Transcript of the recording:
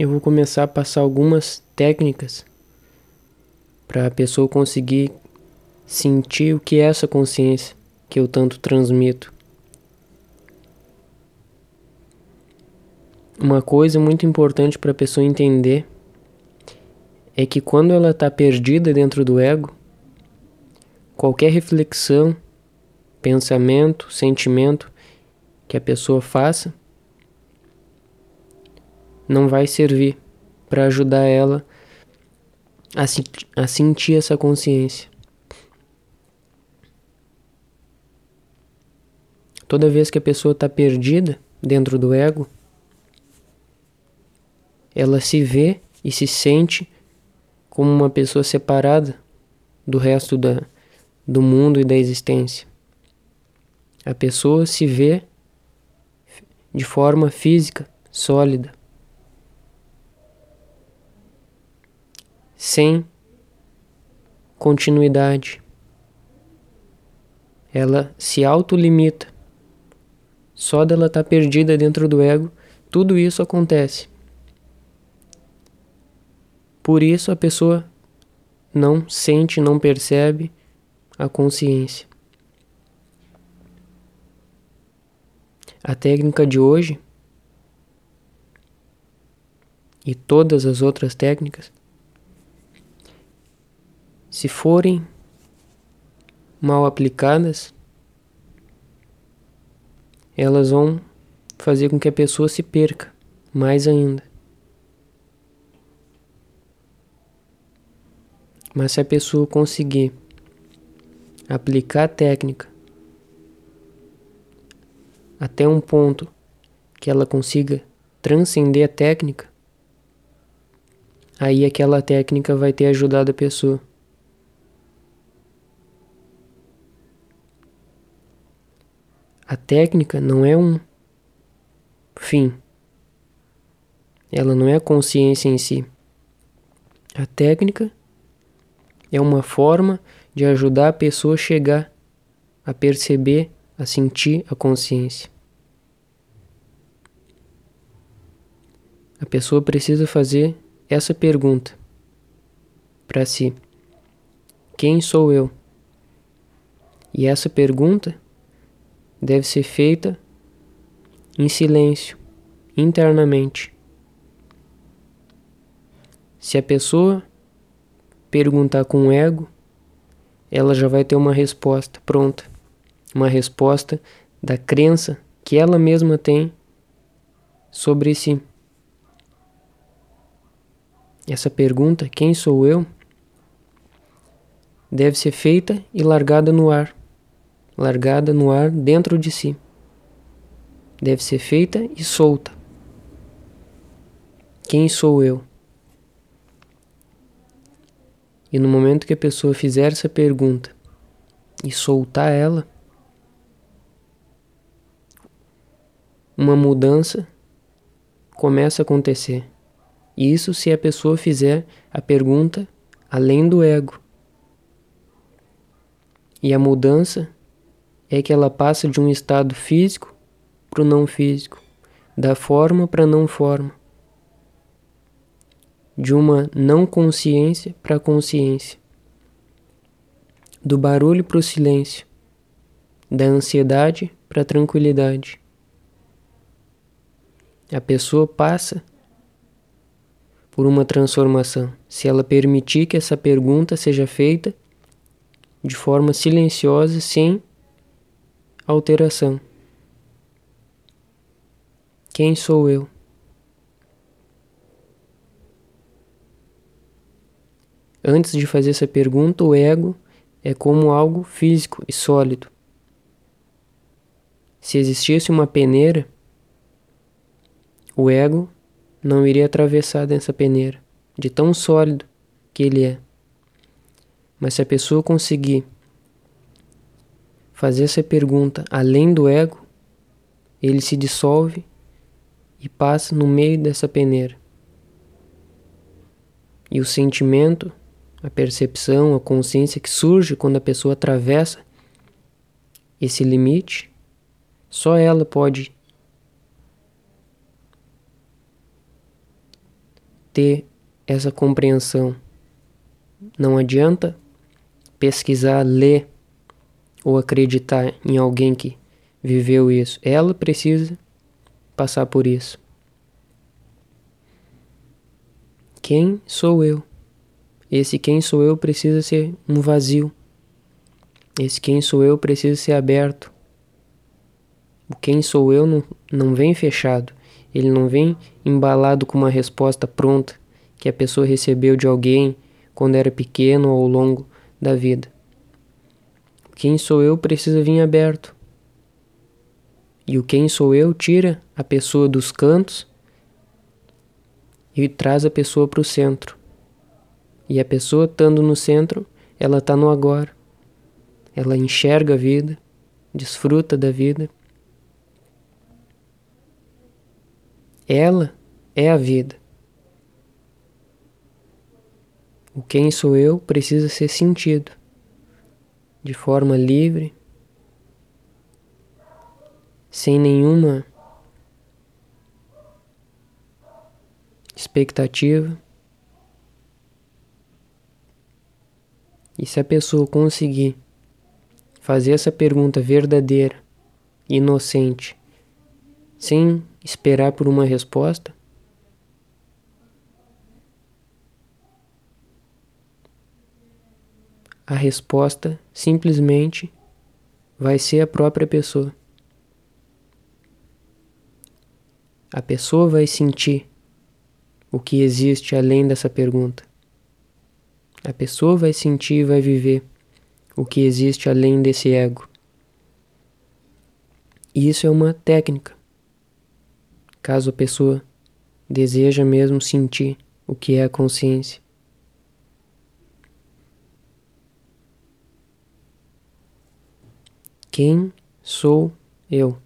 eu vou começar a passar algumas técnicas para a pessoa conseguir sentir o que é essa consciência que eu tanto transmito. Uma coisa muito importante para a pessoa entender é que quando ela está perdida dentro do ego, qualquer reflexão, pensamento, sentimento que a pessoa faça não vai servir para ajudar ela a, se, a sentir essa consciência. Toda vez que a pessoa está perdida dentro do ego, ela se vê e se sente como uma pessoa separada do resto da, do mundo e da existência. A pessoa se vê de forma física, sólida, sem continuidade. Ela se autolimita. Só dela estar tá perdida dentro do ego, tudo isso acontece. Por isso a pessoa não sente, não percebe a consciência. A técnica de hoje e todas as outras técnicas se forem mal aplicadas, elas vão fazer com que a pessoa se perca mais ainda. Mas se a pessoa conseguir aplicar a técnica até um ponto que ela consiga transcender a técnica, aí aquela técnica vai ter ajudado a pessoa. A técnica não é um fim. Ela não é a consciência em si. A técnica é uma forma de ajudar a pessoa a chegar a perceber, a sentir a consciência. A pessoa precisa fazer essa pergunta para si: Quem sou eu? E essa pergunta deve ser feita em silêncio, internamente. Se a pessoa perguntar com o ego, ela já vai ter uma resposta pronta, uma resposta da crença que ela mesma tem sobre si. Essa pergunta, quem sou eu, deve ser feita e largada no ar largada no ar dentro de si. Deve ser feita e solta. Quem sou eu? E no momento que a pessoa fizer essa pergunta e soltar ela, uma mudança começa a acontecer. Isso se a pessoa fizer a pergunta além do ego. E a mudança é que ela passa de um estado físico para o não físico, da forma para a não forma, de uma não consciência para a consciência, do barulho para o silêncio, da ansiedade para a tranquilidade. A pessoa passa por uma transformação se ela permitir que essa pergunta seja feita de forma silenciosa, sem alteração. Quem sou eu? Antes de fazer essa pergunta, o ego é como algo físico e sólido. Se existisse uma peneira, o ego não iria atravessar dessa peneira, de tão sólido que ele é. Mas se a pessoa conseguir fazer essa pergunta além do ego, ele se dissolve e passa no meio dessa peneira. E o sentimento, a percepção, a consciência que surge quando a pessoa atravessa esse limite, só ela pode ter essa compreensão. Não adianta pesquisar, ler ou acreditar em alguém que viveu isso. Ela precisa passar por isso. Quem sou eu? Esse quem sou eu precisa ser um vazio. Esse quem sou eu precisa ser aberto. O quem sou eu não, não vem fechado. Ele não vem embalado com uma resposta pronta que a pessoa recebeu de alguém quando era pequeno ou ao longo da vida. Quem sou eu precisa vir aberto. E o quem sou eu tira a pessoa dos cantos e traz a pessoa para o centro. E a pessoa estando no centro, ela está no agora. Ela enxerga a vida, desfruta da vida. Ela é a vida. O quem sou eu precisa ser sentido de forma livre, sem nenhuma expectativa. E se a pessoa conseguir fazer essa pergunta verdadeira, inocente, sem esperar por uma resposta, a resposta simplesmente vai ser a própria pessoa. A pessoa vai sentir o que existe além dessa pergunta. A pessoa vai sentir e vai viver o que existe além desse ego. E isso é uma técnica. Caso a pessoa deseja mesmo sentir o que é a consciência. Quem sou eu?